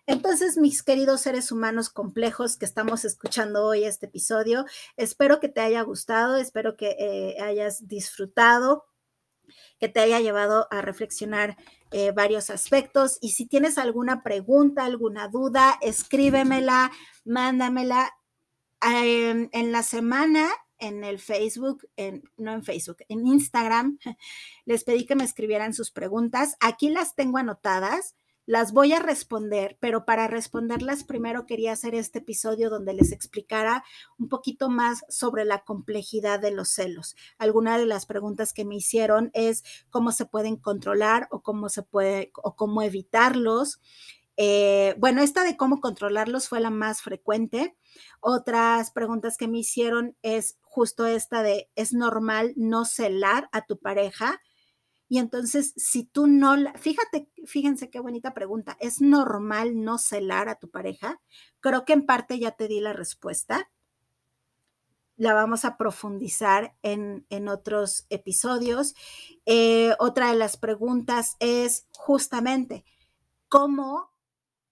Entonces, mis queridos seres humanos complejos que estamos escuchando hoy este episodio, espero que te haya gustado, espero que eh, hayas disfrutado que te haya llevado a reflexionar eh, varios aspectos. Y si tienes alguna pregunta, alguna duda, escríbemela, mándamela. Em, en la semana en el Facebook, no en Facebook, en Instagram, les pedí que me escribieran sus preguntas. Aquí las tengo anotadas. Las voy a responder, pero para responderlas primero quería hacer este episodio donde les explicara un poquito más sobre la complejidad de los celos. Alguna de las preguntas que me hicieron es cómo se pueden controlar o cómo se puede o cómo evitarlos. Eh, bueno, esta de cómo controlarlos fue la más frecuente. Otras preguntas que me hicieron es justo esta de, ¿es normal no celar a tu pareja? Y entonces, si tú no, fíjate, fíjense qué bonita pregunta, ¿es normal no celar a tu pareja? Creo que en parte ya te di la respuesta. La vamos a profundizar en, en otros episodios. Eh, otra de las preguntas es justamente, ¿cómo,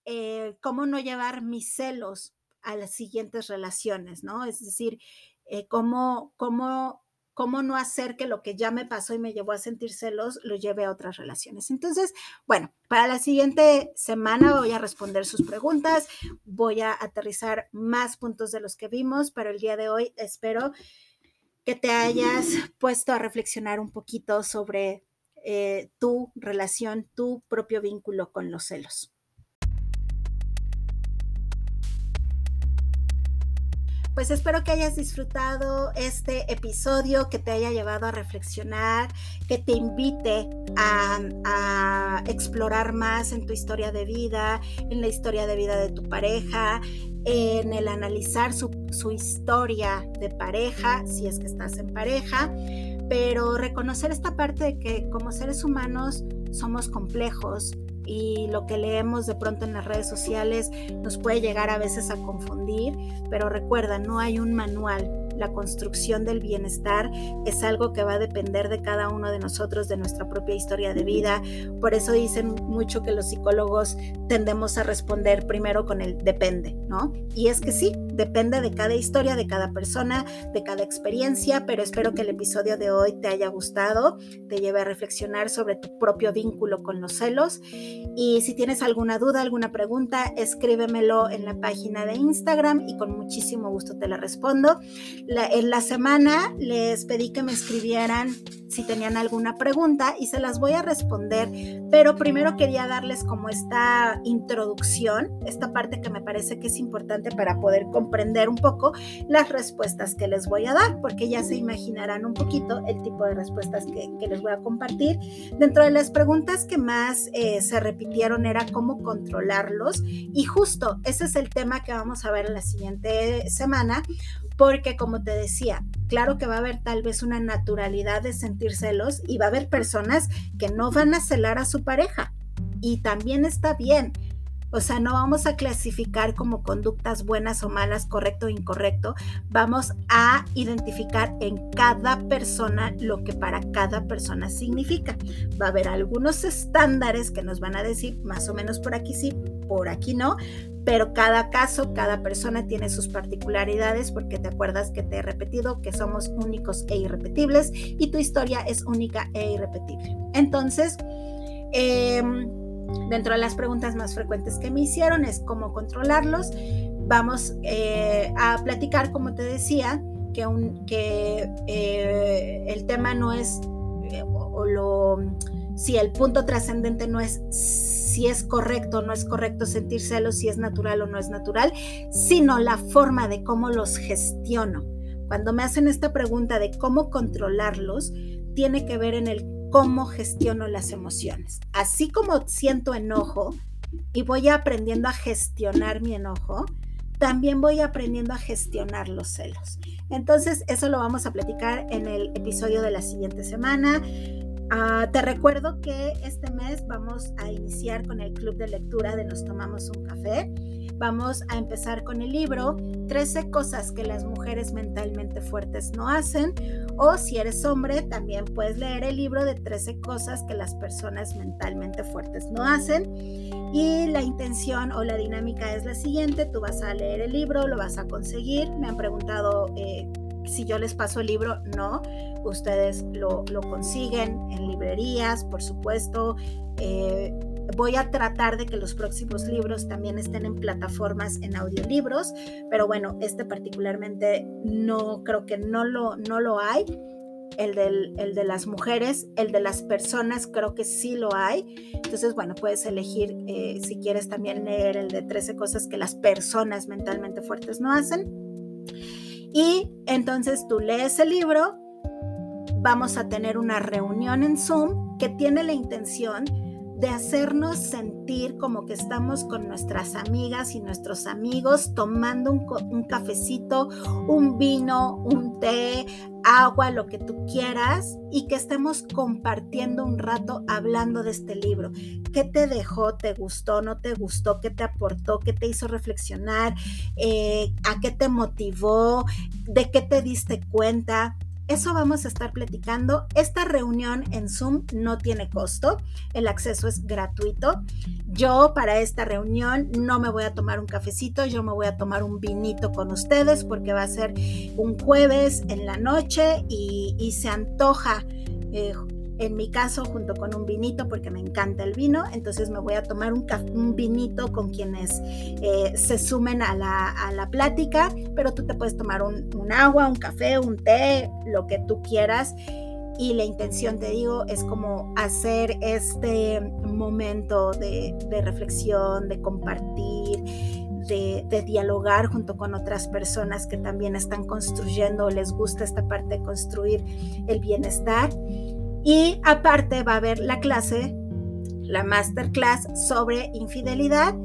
eh, ¿cómo no llevar mis celos a las siguientes relaciones? ¿no? Es decir, eh, ¿cómo, cómo cómo no hacer que lo que ya me pasó y me llevó a sentir celos lo lleve a otras relaciones. Entonces, bueno, para la siguiente semana voy a responder sus preguntas, voy a aterrizar más puntos de los que vimos, pero el día de hoy espero que te hayas puesto a reflexionar un poquito sobre eh, tu relación, tu propio vínculo con los celos. Pues espero que hayas disfrutado este episodio, que te haya llevado a reflexionar, que te invite a, explorar más en tu historia de vida, en la historia de vida de tu pareja, en el analizar su, su historia de pareja, si es que estás en pareja, pero reconocer esta parte de que como seres humanos somos complejos, y lo que leemos de pronto en las redes sociales nos puede llegar a veces a confundir, pero recuerda, no hay un manual la construcción del bienestar es algo que va a depender de cada uno de nosotros, de nuestra propia historia de vida. Por eso dicen mucho que los psicólogos tendemos a responder primero con el depende, ¿no? Y es que sí, depende de cada historia, de cada persona, de cada experiencia, pero espero que el episodio de hoy te haya gustado, te lleve a reflexionar sobre tu propio vínculo con los celos. Y si tienes alguna duda, alguna pregunta, escríbemelo en la página de Instagram y con muchísimo gusto te la respondo en la semana les pedí que me escribieran si tenían alguna pregunta y se las voy a responder, pero primero quería darles como esta introducción, esta parte que me parece que es importante para poder comprender un poco las respuestas que les voy a dar, porque ya se imaginarán un poquito el tipo de respuestas que, les voy a compartir. Dentro de las preguntas que más eh, se repitieron era cómo controlarlos y justo ese es el tema que vamos a ver en la siguiente semana, porque como te decía, claro que va a haber tal vez una naturalidad de sentir celos y va a haber personas que no van a celar a su pareja y también está bien. O sea, no vamos a clasificar como conductas buenas o malas, correcto o incorrecto. Vamos a identificar en cada persona lo que para cada persona significa. Va a haber algunos estándares que nos van a decir más o menos por aquí sí, por aquí no, pero cada caso, cada persona tiene sus particularidades porque te acuerdas que te he repetido que somos únicos e irrepetibles y tu historia es única e irrepetible. Entonces, em, dentro de las preguntas más frecuentes que me hicieron es cómo controlarlos. Vamos eh, a platicar, como te decía, que, eh, el tema no es, eh, o lo, si el punto trascendente no es si es correcto o no es correcto sentir celos, si es natural o no es natural, sino la forma de cómo los gestiono. Cuando me hacen esta pregunta de cómo controlarlos, tiene que ver en el cómo gestiono las emociones. Así como siento enojo y voy aprendiendo a gestionar mi enojo, también voy aprendiendo a gestionar los celos. Entonces, eso lo vamos a platicar en el episodio de la siguiente semana. Ah, te recuerdo que este mes vamos a iniciar con el club de lectura de Nos Tomamos un Café. Vamos a empezar con el libro 13 cosas que las mujeres mentalmente fuertes no hacen. O si eres hombre, también puedes leer el libro de 13 cosas que las personas mentalmente fuertes no hacen. Y la intención o la dinámica es la siguiente, tú vas a leer el libro, lo vas a conseguir. Me han preguntado... Eh, si yo les paso el libro, no. Ustedes lo, consiguen en librerías, por supuesto. Eh, voy a tratar de que los próximos libros también estén en plataformas en audiolibros, pero bueno, este particularmente no creo que no lo, no lo hay. El, del, el de las mujeres, el de las personas creo que sí lo hay. Entonces, bueno, puedes elegir eh, si quieres también leer el de 13 cosas que las personas mentalmente fuertes no hacen. Y entonces tú lees el libro, vamos a tener una reunión en Zoom que tiene la intención de hacernos sentir como que estamos con nuestras amigas y nuestros amigos tomando un, cafecito, un vino, un té, agua, lo que tú quieras y que estemos compartiendo un rato hablando de este libro. ¿Qué te dejó? ¿Te gustó? ¿No te gustó? ¿Qué te aportó? ¿Qué te hizo reflexionar? Eh, ¿A qué te motivó? ¿De qué te diste cuenta? Eso vamos a estar platicando. Esta reunión en Zoom no tiene costo, el acceso es gratuito. Yo para esta reunión no me voy a tomar un cafecito, yo me voy a tomar un vinito con ustedes porque va a ser un jueves en la noche y, se antoja eh, en mi caso junto con un vinito porque me encanta el vino, entonces me voy a tomar un, un vinito con quienes eh, se sumen a la, a la, plática, pero tú te puedes tomar un, un, agua, un café, un té, lo que tú quieras. Y la intención, te digo, es como hacer este momento de, de reflexión, de compartir, de, de, dialogar junto con otras personas que también están construyendo o les gusta esta parte de construir el bienestar. Y aparte va a haber la clase, la masterclass sobre infidelidad.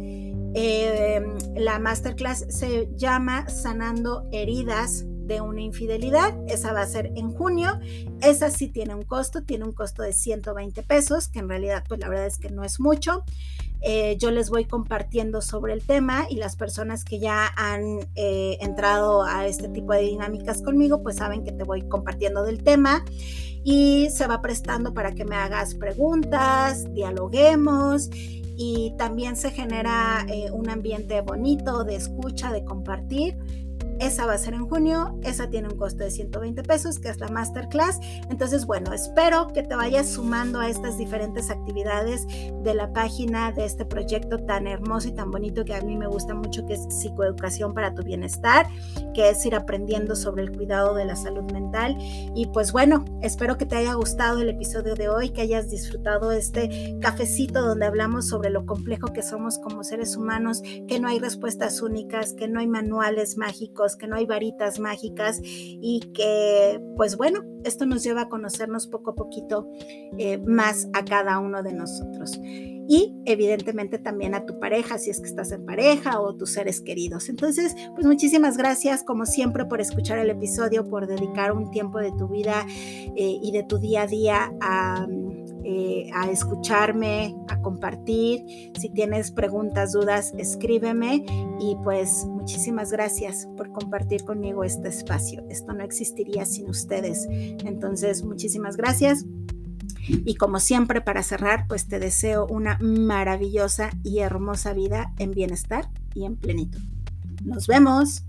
Eh, la masterclass se llama Sanando Heridas de una infidelidad. Esa va a ser en junio. Esa sí tiene un costo, tiene un costo de 120 pesos, que en realidad pues la verdad es que no es mucho. Eh, yo les voy compartiendo sobre el tema y las personas que ya han eh, entrado a este tipo de dinámicas conmigo, pues saben que te voy compartiendo del tema y se va prestando para que me hagas preguntas, dialoguemos y también se genera eh, un ambiente bonito de escucha, de compartir esa va a ser en junio, esa tiene un costo de 120 pesos, que es la masterclass. Entonces, bueno, espero que te vayas sumando a estas diferentes actividades de la página de este proyecto tan hermoso y tan bonito que a mí me gusta mucho, que es psicoeducación para tu bienestar, que es ir aprendiendo sobre el cuidado de la salud mental. Y pues bueno, espero que te haya gustado el episodio de hoy, que hayas disfrutado este cafecito donde hablamos sobre lo complejo que somos como seres humanos, que no hay respuestas únicas, que no hay manuales mágicos que no hay varitas mágicas y que, pues bueno, esto nos lleva a conocernos poco a poquito eh, más a cada uno de nosotros. Y evidentemente también a tu pareja, si es que estás en pareja o tus seres queridos. Entonces, pues muchísimas gracias como siempre por escuchar el episodio, por dedicar un tiempo de tu vida eh, y de tu día a día a eh, a escucharme, a compartir. Si tienes preguntas, dudas, escríbeme y pues muchísimas gracias por compartir conmigo este espacio. Esto no existiría sin ustedes. Entonces, muchísimas gracias. Y como siempre, para cerrar, pues te deseo una maravillosa y hermosa vida en bienestar y en plenitud. Nos vemos.